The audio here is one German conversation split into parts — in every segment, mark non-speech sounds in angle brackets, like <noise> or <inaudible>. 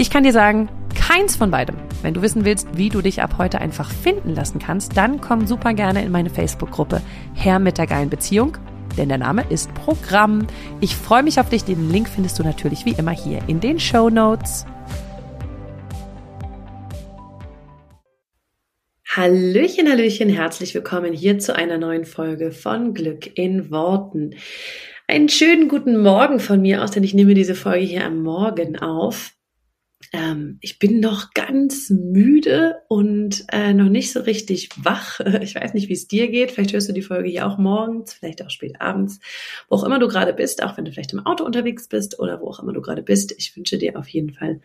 Ich kann dir sagen, keins von beidem. Wenn du wissen willst, wie du dich ab heute einfach finden lassen kannst, dann komm super gerne in meine Facebook-Gruppe Herr mit der geilen Beziehung, denn der Name ist Programm. Ich freue mich auf dich. Den Link findest du natürlich wie immer hier in den Show Notes. Hallöchen, Hallöchen, herzlich willkommen hier zu einer neuen Folge von Glück in Worten. Einen schönen guten Morgen von mir aus, denn ich nehme diese Folge hier am Morgen auf. Ähm, ich bin noch ganz müde und äh, noch nicht so richtig wach. <laughs> Ich weiß nicht, wie es dir geht. Vielleicht hörst du die Folge hier auch morgens, vielleicht auch spät abends, wo auch immer du gerade bist, auch wenn du vielleicht im Auto unterwegs bist oder wo auch immer du gerade bist. Ich wünsche dir auf jeden Fall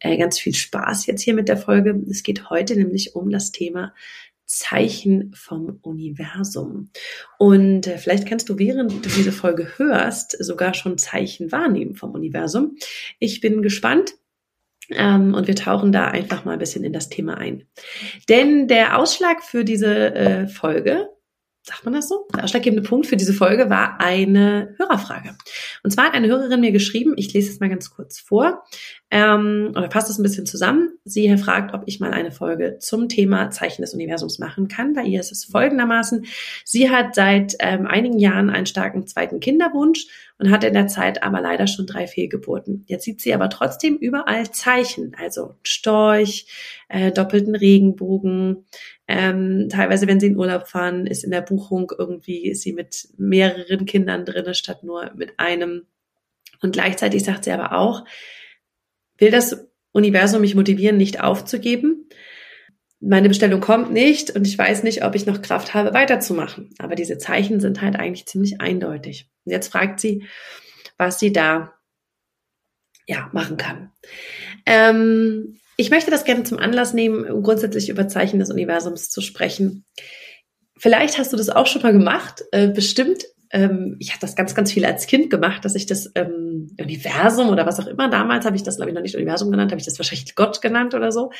äh, ganz viel Spaß jetzt hier mit der Folge. Es geht heute nämlich um das Thema Zeichen vom Universum. Und äh, vielleicht kannst du, während du diese Folge hörst, sogar schon Zeichen wahrnehmen vom Universum. Ich bin gespannt. Ähm, und wir tauchen da einfach mal ein bisschen in das Thema ein. Denn der Ausschlag für diese äh, Folge sagt man das so? Der ausschlaggebende Punkt für diese Folge war eine Hörerfrage. Und zwar hat eine Hörerin mir geschrieben, ich lese es mal ganz kurz vor, ähm, oder passt es ein bisschen zusammen. Sie fragt, ob ich mal eine Folge zum Thema Zeichen des Universums machen kann. Bei ihr ist es folgendermaßen. Sie hat seit ähm, einigen Jahren einen starken zweiten Kinderwunsch und hat in der Zeit aber leider schon drei Fehlgeburten. Jetzt sieht sie aber trotzdem überall Zeichen, also Storch, äh, doppelten Regenbogen, ähm, teilweise, wenn sie in Urlaub fahren, ist in der Buchung irgendwie, ist sie mit mehreren Kindern drinne statt nur mit einem. Und gleichzeitig sagt sie aber auch, will das Universum mich motivieren, nicht aufzugeben. Meine Bestellung kommt nicht und ich weiß nicht, ob ich noch Kraft habe, weiterzumachen. Aber diese Zeichen sind halt eigentlich ziemlich eindeutig. Und jetzt fragt sie, was sie da ja machen kann. Ähm, ich möchte das gerne zum Anlass nehmen, um grundsätzlich über Zeichen des Universums zu sprechen. Vielleicht hast du das auch schon mal gemacht, äh, bestimmt. Ähm, ich habe das ganz, ganz viel als Kind gemacht, dass ich das ähm, Universum oder was auch immer, damals habe ich das, glaube ich, noch nicht Universum genannt, habe ich das wahrscheinlich Gott genannt oder so,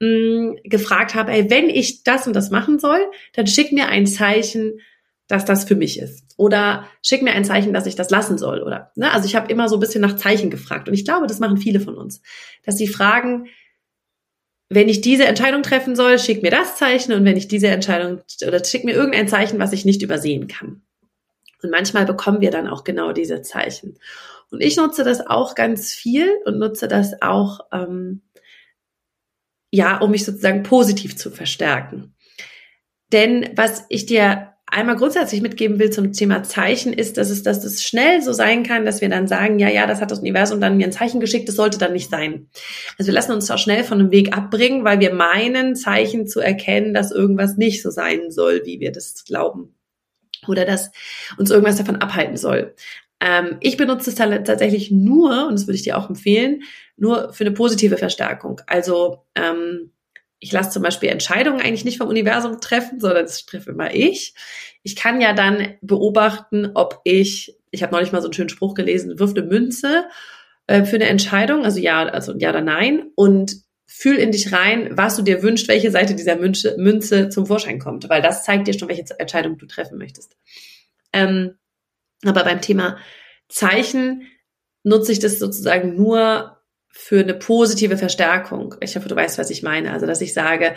mh, mm, gefragt habe, ey, wenn ich das und das machen soll, dann schick mir ein Zeichen, dass das für mich ist. Oder schick mir ein Zeichen, dass ich das lassen soll. Oder ne? Also ich habe immer so ein bisschen nach Zeichen gefragt. Und ich glaube, das machen viele von uns. Dass sie fragen, wenn ich diese Entscheidung treffen soll, schick mir das Zeichen und wenn ich diese Entscheidung oder schick mir irgendein Zeichen, was ich nicht übersehen kann. Und manchmal bekommen wir dann auch genau diese Zeichen. Und ich nutze das auch ganz viel und nutze das auch, ähm, ja, um mich sozusagen positiv zu verstärken. Denn was ich dir einmal grundsätzlich mitgeben will zum Thema Zeichen, ist, dass es, dass es schnell so sein kann, dass wir dann sagen, ja, ja, das hat das Universum dann mir ein Zeichen geschickt, das sollte dann nicht sein. Also wir lassen uns auch schnell von einem Weg abbringen, weil wir meinen, Zeichen zu erkennen, dass irgendwas nicht so sein soll, wie wir das glauben. Oder dass uns irgendwas davon abhalten soll. Ähm, ich benutze es tatsächlich nur, und das würde ich dir auch empfehlen, nur für eine positive Verstärkung. Also ähm, ich lasse zum Beispiel Entscheidungen eigentlich nicht vom Universum treffen, sondern das treffe immer ich. Ich kann ja dann beobachten, ob ich, ich habe neulich mal so einen schönen Spruch gelesen, wirf eine Münze äh, für eine Entscheidung, also ja, also ja oder nein, und fühl in dich rein, was du dir wünschst, welche Seite dieser Münze, Münze zum Vorschein kommt, weil das zeigt dir schon, welche Entscheidung du treffen möchtest. Ähm, aber beim Thema Zeichen nutze ich das sozusagen nur für eine positive Verstärkung. Ich hoffe, du weißt, was ich meine. Also, dass ich sage,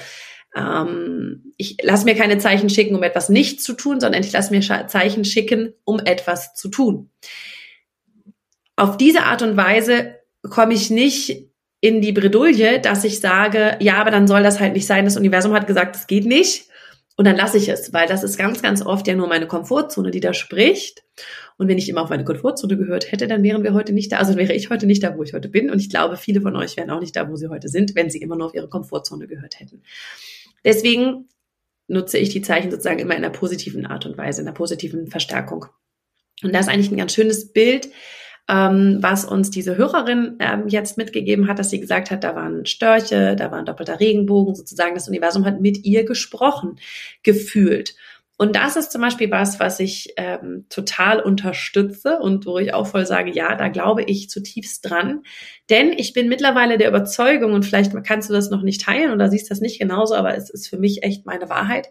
ähm, ich lasse mir keine Zeichen schicken, um etwas nicht zu tun, sondern ich lasse mir Zeichen schicken, um etwas zu tun. Auf diese Art und Weise komme ich nicht in die Bredouille, dass ich sage, ja, aber dann soll das halt nicht sein. Das Universum hat gesagt, es geht nicht. Und dann lasse ich es, weil das ist ganz, ganz oft ja nur meine Komfortzone, die da spricht. Und wenn ich immer auf meine Komfortzone gehört hätte, dann wären wir heute nicht da. Also wäre ich heute nicht da, wo ich heute bin. Und ich glaube, viele von euch wären auch nicht da, wo sie heute sind, wenn sie immer nur auf ihre Komfortzone gehört hätten. Deswegen nutze ich die Zeichen sozusagen immer in einer positiven Art und Weise, in einer positiven Verstärkung. Und das ist eigentlich ein ganz schönes Bild, ähm, was uns diese Hörerin ähm, jetzt mitgegeben hat, dass sie gesagt hat, da waren Störche, da war ein doppelter Regenbogen, sozusagen das Universum hat mit ihr gesprochen, gefühlt. Und das ist zum Beispiel was, was ich ähm, total unterstütze und wo ich auch voll sage, ja, da glaube ich zutiefst dran. Denn ich bin mittlerweile der Überzeugung, und vielleicht kannst du das noch nicht teilen oder siehst das nicht genauso, aber es ist für mich echt meine Wahrheit.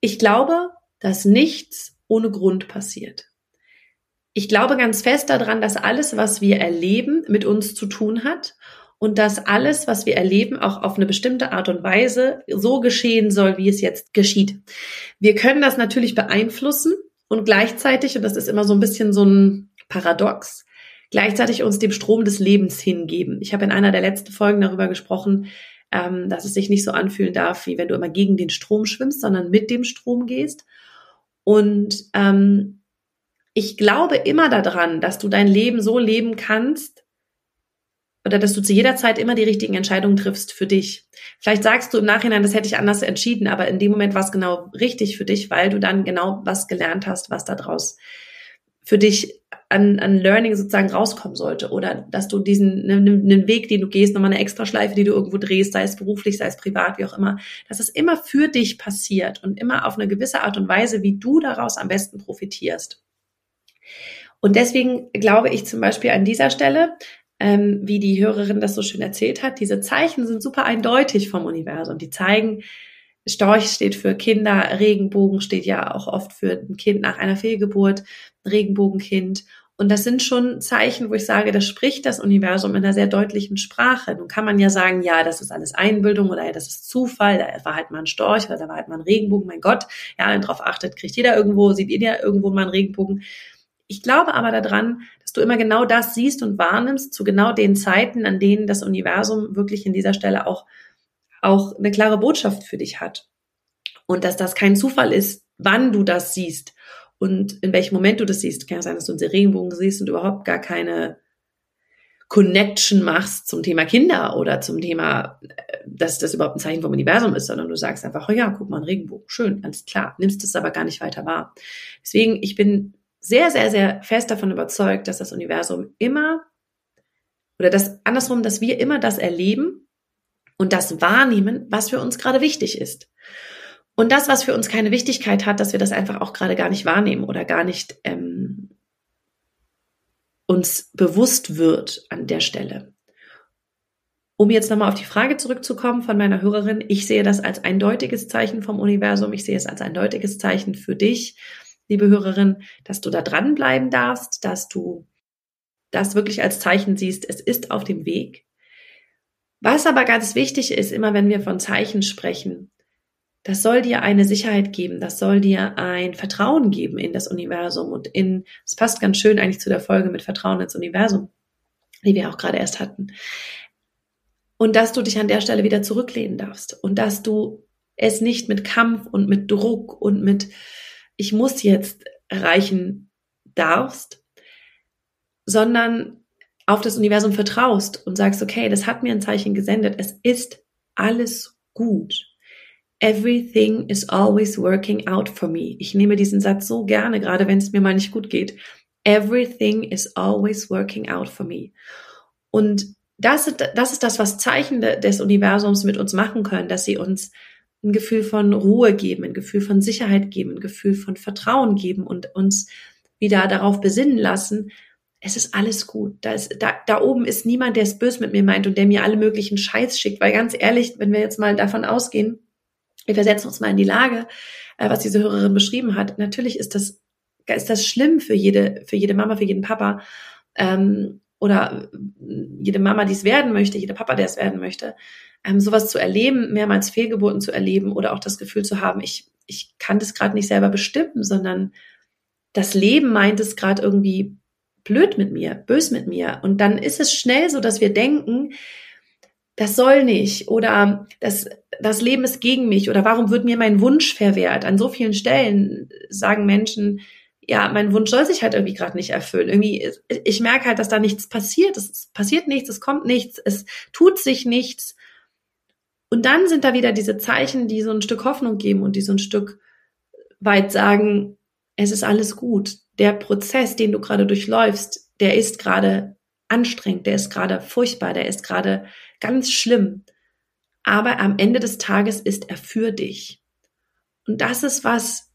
Ich glaube, dass nichts ohne Grund passiert. Ich glaube ganz fest daran, dass alles, was wir erleben, mit uns zu tun hat und dass alles, was wir erleben, auch auf eine bestimmte Art und Weise so geschehen soll, wie es jetzt geschieht. Wir können das natürlich beeinflussen und gleichzeitig, und das ist immer so ein bisschen so ein Paradox, gleichzeitig uns dem Strom des Lebens hingeben. Ich habe in einer der letzten Folgen darüber gesprochen, ähm, dass es sich nicht so anfühlen darf, wie wenn du immer gegen den Strom schwimmst, sondern mit dem Strom gehst. Und ähm, ich glaube immer daran, dass du dein Leben so leben kannst, oder dass du zu jeder Zeit immer die richtigen Entscheidungen triffst für dich. Vielleicht sagst du im Nachhinein, das hätte ich anders entschieden, aber in dem Moment war es genau richtig für dich, weil du dann genau was gelernt hast, was da draus für dich an, an Learning sozusagen rauskommen sollte oder dass du diesen einen ne, Weg, den du gehst, nochmal eine extra Schleife, die du irgendwo drehst, sei es beruflich, sei es privat, wie auch immer, dass es immer für dich passiert und immer auf eine gewisse Art und Weise, wie du daraus am besten profitierst. Und deswegen glaube ich zum Beispiel an dieser Stelle, ähm, wie die Hörerin das so schön erzählt hat, diese Zeichen sind super eindeutig vom Universum. Die zeigen, Storch steht für Kinder, Regenbogen steht ja auch oft für ein Kind nach einer Fehlgeburt, Regenbogenkind. Und das sind schon Zeichen, wo ich sage, das spricht das Universum in einer sehr deutlichen Sprache. Nun kann man ja sagen, ja, das ist alles Einbildung oder ja, das ist Zufall, da war halt mal ein Storch oder da war halt mal ein Regenbogen, mein Gott. Ja, wenn drauf achtet, kriegt jeder irgendwo, sieht jeder irgendwo mal einen Regenbogen. Ich glaube aber daran, dass du immer genau das siehst und wahrnimmst zu genau den Zeiten, an denen das Universum wirklich in dieser Stelle auch, auch eine klare Botschaft für dich hat. Und dass das kein Zufall ist, wann du das siehst und in welchem Moment du das siehst. Kann ja sein, dass du einen Regenbogen siehst und überhaupt gar keine Connection machst zum Thema Kinder oder zum Thema, äh, dass das überhaupt ein Zeichen vom Universum ist, sondern du sagst einfach, oh ja, guck mal, ein Regenbogen, schön, alles klar, nimmst es aber gar nicht weiter wahr. Deswegen, ich bin sehr, sehr, sehr fest davon überzeugt, dass das Universum immer oder das andersrum, dass wir immer das erleben und das wahrnehmen, was für uns gerade wichtig ist. Und das, was für uns keine Wichtigkeit hat, dass wir das einfach auch gerade gar nicht wahrnehmen oder gar nicht ähm, uns bewusst wird an der Stelle. Um jetzt nochmal auf die Frage zurückzukommen von meiner Hörerin, ich sehe das als eindeutiges Zeichen vom Universum, ich sehe es als eindeutiges Zeichen für dich, liebe Hörerin, dass du da dranbleiben darfst, dass du das wirklich als Zeichen siehst, es ist auf dem Weg. Was aber ganz wichtig ist, immer wenn wir von Zeichen sprechen, das soll dir eine Sicherheit geben, das soll dir ein Vertrauen geben in das Universum und in, es passt ganz schön eigentlich zu der Folge mit Vertrauen ins Universum, die wir auch gerade erst hatten. Und dass du dich an der Stelle wieder zurücklehnen darfst und dass du es nicht mit Kampf und mit Druck und mit ich muss jetzt erreichen darfst, sondern auf das Universum vertraust und sagst, okay, das hat mir ein Zeichen gesendet, es ist alles gut. Everything is always working out for me. Ich nehme diesen Satz so gerne, gerade wenn es mir mal nicht gut geht. Everything is always working out for me. Und das, das ist das, was Zeichen des Universums mit uns machen können, dass sie uns ein Gefühl von Ruhe geben, ein Gefühl von Sicherheit geben, ein Gefühl von Vertrauen geben und uns wieder darauf besinnen lassen, es ist alles gut. Da, ist, da, da oben ist niemand, der es böse mit mir meint und der mir alle möglichen Scheiß schickt. Weil ganz ehrlich, wenn wir jetzt mal davon ausgehen, wir versetzen uns mal in die Lage, äh, was diese Hörerin beschrieben hat. Natürlich ist das, ist das schlimm für jede, für jede Mama, für jeden Papa. Ähm, oder jede Mama, die es werden möchte, jeder Papa, der es werden möchte, ähm, sowas zu erleben, mehrmals Fehlgeburten zu erleben oder auch das Gefühl zu haben, ich, ich kann das gerade nicht selber bestimmen, sondern das Leben meint es gerade irgendwie blöd mit mir, bös mit mir. Und dann ist es schnell so, dass wir denken, das soll nicht oder das, das Leben ist gegen mich oder warum wird mir mein Wunsch verwehrt? An so vielen Stellen sagen Menschen, ja, mein Wunsch soll sich halt irgendwie gerade nicht erfüllen. Irgendwie, ich merke halt, dass da nichts passiert. Es passiert nichts, es kommt nichts, es tut sich nichts. Und dann sind da wieder diese Zeichen, die so ein Stück Hoffnung geben und die so ein Stück weit sagen, es ist alles gut. Der Prozess, den du gerade durchläufst, der ist gerade anstrengend, der ist gerade furchtbar, der ist gerade ganz schlimm. Aber am Ende des Tages ist er für dich. Und das ist was,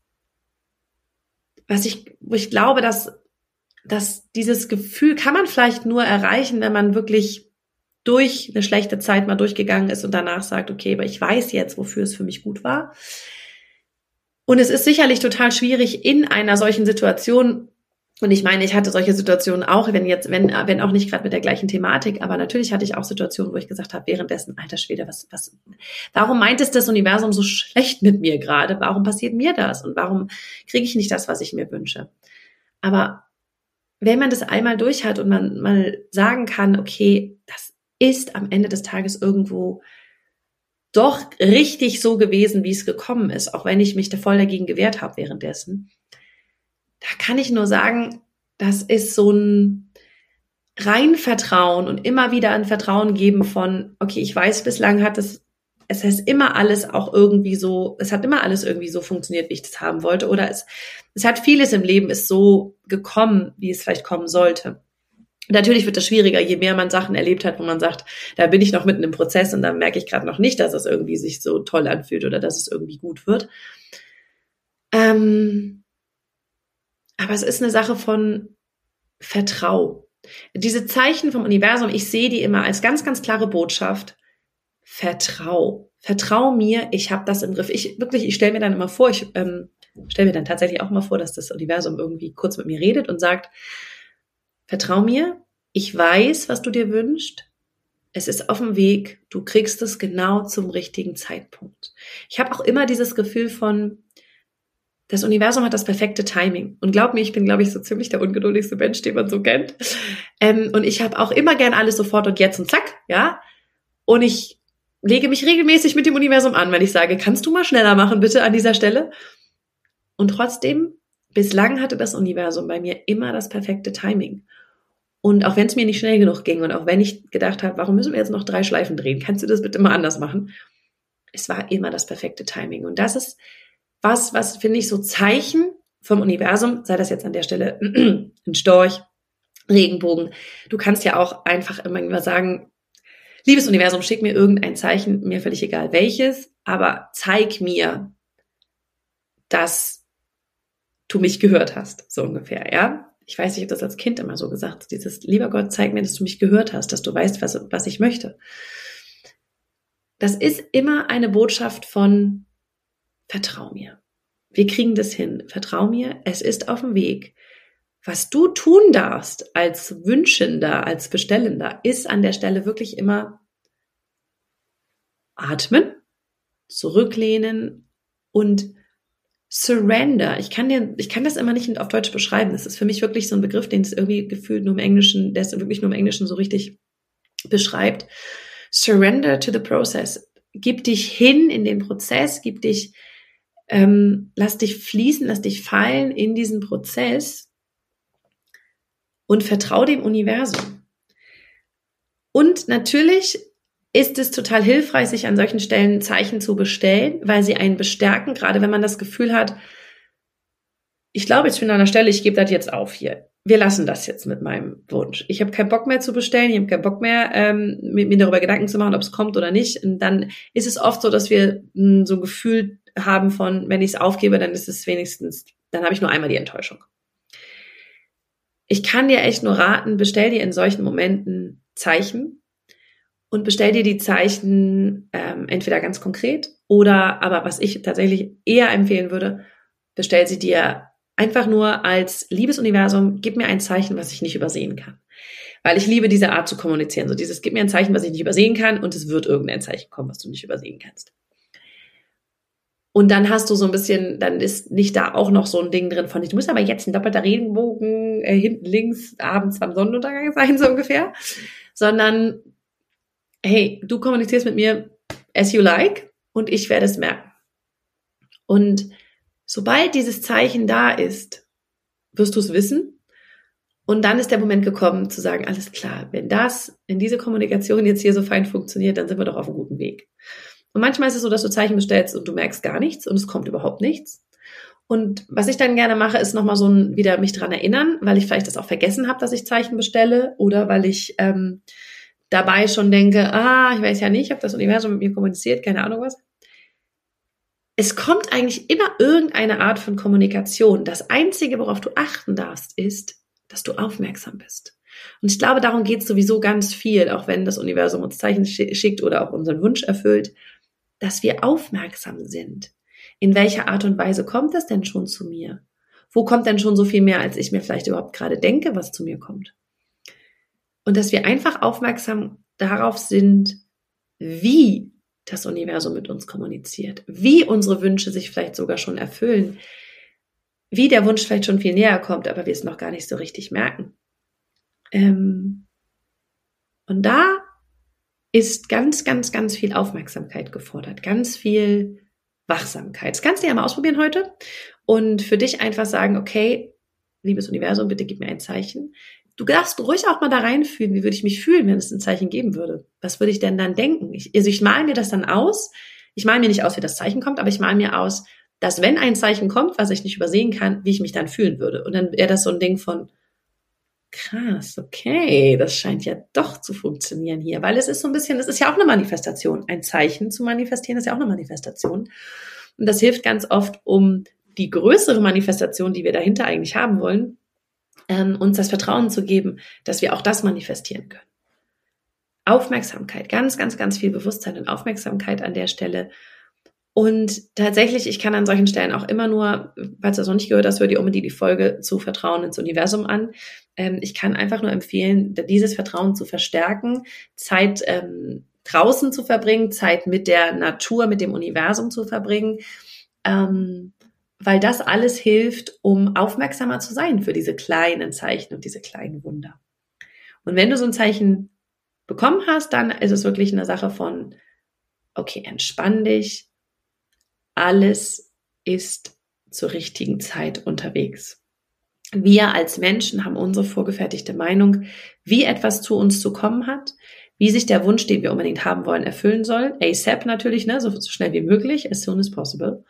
was ich, wo ich glaube, dass, dass dieses Gefühl kann man vielleicht nur erreichen, wenn man wirklich durch eine schlechte Zeit mal durchgegangen ist und danach sagt, okay, aber ich weiß jetzt, wofür es für mich gut war. Und es ist sicherlich total schwierig in einer solchen Situation und ich meine, ich hatte solche Situationen auch, wenn jetzt, wenn, wenn auch nicht gerade mit der gleichen Thematik, aber natürlich hatte ich auch Situationen, wo ich gesagt habe, währenddessen, alter Schwede, was, was, warum meint es das Universum so schlecht mit mir gerade? Warum passiert mir das? Und warum kriege ich nicht das, was ich mir wünsche? Aber wenn man das einmal durch hat und man mal sagen kann, okay, das ist am Ende des Tages irgendwo doch richtig so gewesen, wie es gekommen ist, auch wenn ich mich da voll dagegen gewehrt habe währenddessen, da kann ich nur sagen, das ist so ein Reinvertrauen und immer wieder ein Vertrauen geben von, okay, ich weiß, bislang hat es, es ist immer alles auch irgendwie so, es hat immer alles irgendwie so funktioniert, wie ich das haben wollte, oder es, es hat vieles im Leben ist so gekommen, wie es vielleicht kommen sollte. Natürlich wird es schwieriger, je mehr man Sachen erlebt hat, wo man sagt, da bin ich noch mitten im Prozess und da merke ich gerade noch nicht, dass es irgendwie sich so toll anfühlt oder dass es irgendwie gut wird. Ähm, aber es ist eine Sache von Vertrau. Diese Zeichen vom Universum, ich sehe die immer als ganz, ganz klare Botschaft. Vertrau. Vertrau mir, ich habe das im Griff. Ich wirklich, ich stelle mir dann immer vor, ich ähm, stelle mir dann tatsächlich auch mal vor, dass das Universum irgendwie kurz mit mir redet und sagt, vertrau mir, ich weiß, was du dir wünschst. Es ist auf dem Weg, du kriegst es genau zum richtigen Zeitpunkt. Ich habe auch immer dieses Gefühl von, das Universum hat das perfekte Timing. Und glaub mir, ich bin, glaube ich, so ziemlich der ungeduldigste Mensch, den man so kennt. Ähm, und ich habe auch immer gern alles sofort und jetzt und zack, ja. Und ich lege mich regelmäßig mit dem Universum an, wenn ich sage, kannst du mal schneller machen, bitte, an dieser Stelle. Und trotzdem, bislang hatte das Universum bei mir immer das perfekte Timing. Und auch wenn es mir nicht schnell genug ging und auch wenn ich gedacht habe, warum müssen wir jetzt noch drei Schleifen drehen? Kannst du das bitte mal anders machen? Es war immer das perfekte Timing. Und das ist was, was finde ich so Zeichen vom Universum, sei das jetzt an der Stelle <clears throat> ein Storch, Regenbogen. Du kannst ja auch einfach immer sagen, liebes Universum, schick mir irgendein Zeichen, mir völlig egal welches, aber zeig mir, dass du mich gehört hast, so ungefähr, ja? Ich weiß, ich habe das als Kind immer so gesagt, dieses, lieber Gott, zeig mir, dass du mich gehört hast, dass du weißt, was, was ich möchte. Das ist immer eine Botschaft von, vertrau mir. Wir kriegen das hin. Vertrau mir, es ist auf dem Weg. Was du tun darfst als Wünschender, als Bestellender, ist an der Stelle wirklich immer atmen, zurücklehnen und surrender. Ich kann dir, ich kann das immer nicht auf Deutsch beschreiben. Das ist für mich wirklich so ein Begriff, den es irgendwie gefühlt nur im Englischen, der es wirklich nur im Englischen so richtig beschreibt. Surrender to the process. Gib dich hin in den Prozess, gib dich ähm, lass dich fließen, lass dich fallen in diesen Prozess und vertrau dem Universum. Und natürlich ist es total hilfreich, sich an solchen Stellen Zeichen zu bestellen, weil sie einen bestärken, gerade wenn man das Gefühl hat, ich glaube, ich bin an einer Stelle, ich gebe das jetzt auf hier. Wir lassen das jetzt mit meinem Wunsch. Ich habe keinen Bock mehr zu bestellen, ich habe keinen Bock mehr, ähm, mir darüber Gedanken zu machen, ob es kommt oder nicht. Und dann ist es oft so, dass wir mh, so ein Gefühl haben von, wenn ich es aufgebe, dann ist es wenigstens, dann habe ich nur einmal die Enttäuschung. Ich kann dir echt nur raten, bestell dir in solchen Momenten Zeichen und bestell dir die Zeichen ähm, entweder ganz konkret oder, aber was ich tatsächlich eher empfehlen würde, bestell sie dir einfach nur als Liebesuniversum, gib mir ein Zeichen, was ich nicht übersehen kann. Weil ich liebe diese Art zu kommunizieren. So dieses, gib mir ein Zeichen, was ich nicht übersehen kann und es wird irgendein Zeichen kommen, was du nicht übersehen kannst. Und dann hast du so ein bisschen, dann ist nicht da auch noch so ein Ding drin von, du musst aber jetzt ein doppelter Regenbogen äh, hinten links abends beim Sonnenuntergang sein, so ungefähr. Sondern hey, du kommunizierst mit mir as you like und ich werde es merken. Und sobald dieses Zeichen da ist, wirst du es wissen. Und dann ist der Moment gekommen zu sagen, alles klar, wenn das, wenn diese Kommunikation jetzt hier so fein funktioniert, dann sind wir doch auf einem guten Weg. Und manchmal ist es so, dass du Zeichen bestellst und du merkst gar nichts und es kommt überhaupt nichts. Und was ich dann gerne mache, ist nochmal so ein, wieder mich dran erinnern, weil ich vielleicht das auch vergessen habe, dass ich Zeichen bestelle oder weil ich ähm, dabei schon denke, ah, ich weiß ja nicht, ob das Universum mit mir kommuniziert, keine Ahnung was. Es kommt eigentlich immer irgendeine Art von Kommunikation. Das Einzige, worauf du achten darfst, ist, dass du aufmerksam bist. Und ich glaube, darum geht es sowieso ganz viel, auch wenn das Universum uns Zeichen schickt oder auch unseren Wunsch erfüllt, dass wir aufmerksam sind. In welcher Art und Weise kommt das denn schon zu mir? Wo kommt denn schon so viel mehr, als ich mir vielleicht überhaupt gerade denke, was zu mir kommt? Und dass wir einfach aufmerksam darauf sind, wie das Universum mit uns kommuniziert, wie unsere Wünsche sich vielleicht sogar schon erfüllen, wie der Wunsch vielleicht schon viel näher kommt, aber wir es noch gar nicht so richtig merken. Ähm und da ist ganz, ganz, ganz viel Aufmerksamkeit gefordert, ganz viel Wachsamkeit. Das kannst du ja mal ausprobieren heute und für dich einfach sagen, okay, liebes Universum, bitte gib mir ein Zeichen. Du darfst ruhig auch mal da reinfühlen, wie würde ich mich fühlen, wenn es ein Zeichen geben würde. Was würde ich denn dann denken? Ich, also ich male mir das dann aus. Ich male mir nicht aus, wie das Zeichen kommt, aber ich male mir aus, dass wenn ein Zeichen kommt, was ich nicht übersehen kann, wie ich mich dann fühlen würde. Und dann wäre das so ein Ding von, krass, okay, das scheint ja doch zu funktionieren hier, weil es ist so ein bisschen, es ist ja auch eine Manifestation. Ein Zeichen zu manifestieren ist ja auch eine Manifestation. Und das hilft ganz oft, um die größere Manifestation, die wir dahinter eigentlich haben wollen, ähm, uns das Vertrauen zu geben, dass wir auch das manifestieren können. Aufmerksamkeit, ganz, ganz, ganz viel Bewusstsein und Aufmerksamkeit an der Stelle. Und tatsächlich, ich kann an solchen Stellen auch immer nur, falls du das noch nicht gehört hast, hör dir unbedingt die Folge zu Vertrauen ins Universum an. Ähm, ich kann einfach nur empfehlen, dieses Vertrauen zu verstärken, Zeit ähm, draußen zu verbringen, Zeit mit der Natur, mit dem Universum zu verbringen. Ähm, weil das alles hilft, um aufmerksamer zu sein für diese kleinen Zeichen und diese kleinen Wunder. Und wenn du so ein Zeichen bekommen hast, dann ist es wirklich eine Sache von, okay, entspann dich, alles ist zur richtigen Zeit unterwegs. Wir als Menschen haben unsere vorgefertigte Meinung, wie etwas zu uns zu kommen hat, wie sich der Wunsch, den wir unbedingt haben wollen, erfüllen soll. ASAP natürlich, ne, so, so schnell wie möglich, as soon as possible.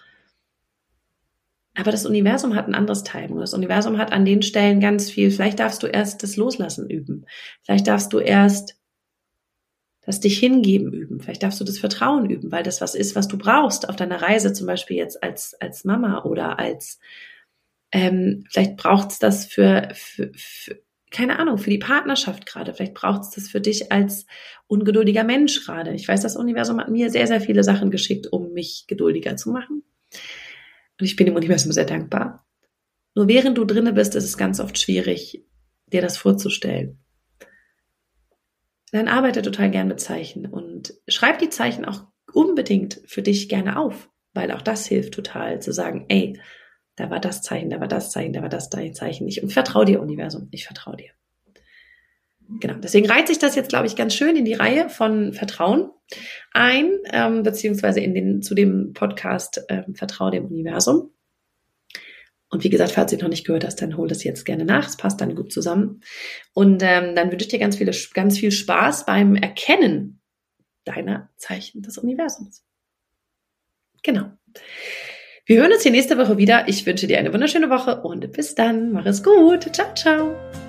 Aber das Universum hat ein anderes Timing. Das Universum hat an den Stellen ganz viel. Vielleicht darfst du erst das Loslassen üben. Vielleicht darfst du erst das dich hingeben üben. Vielleicht darfst du das Vertrauen üben, weil das was ist, was du brauchst auf deiner Reise, zum Beispiel jetzt als, als Mama oder als, ähm, vielleicht braucht es das für, für, für, keine Ahnung, für die Partnerschaft gerade. Vielleicht braucht es das für dich als ungeduldiger Mensch gerade. Ich weiß, das Universum hat mir sehr, sehr viele Sachen geschickt, um mich geduldiger zu machen. Und ich bin dem Universum sehr dankbar. Nur während du drinne bist, ist es ganz oft schwierig, dir das vorzustellen. Dann arbeite total gern mit Zeichen und schreib die Zeichen auch unbedingt für dich gerne auf, weil auch das hilft total zu sagen, ey, da war das Zeichen, da war das Zeichen, da war das Zeichen. Ich vertraue dir, Universum, ich vertraue dir. Genau, deswegen reiht sich das jetzt, glaube ich, ganz schön in die Reihe von Vertrauen ein, ähm, beziehungsweise in den, zu dem Podcast ähm, Vertraue dem Universum. Und wie gesagt, falls du noch nicht gehört hast, dann hol das jetzt gerne nach. Es passt dann gut zusammen. Und ähm, dann wünsche ich dir ganz, viele, ganz viel Spaß beim Erkennen deiner Zeichen des Universums. Genau. Wir hören uns hier nächste Woche wieder. Ich wünsche dir eine wunderschöne Woche und bis dann. Mach es gut. Ciao, ciao.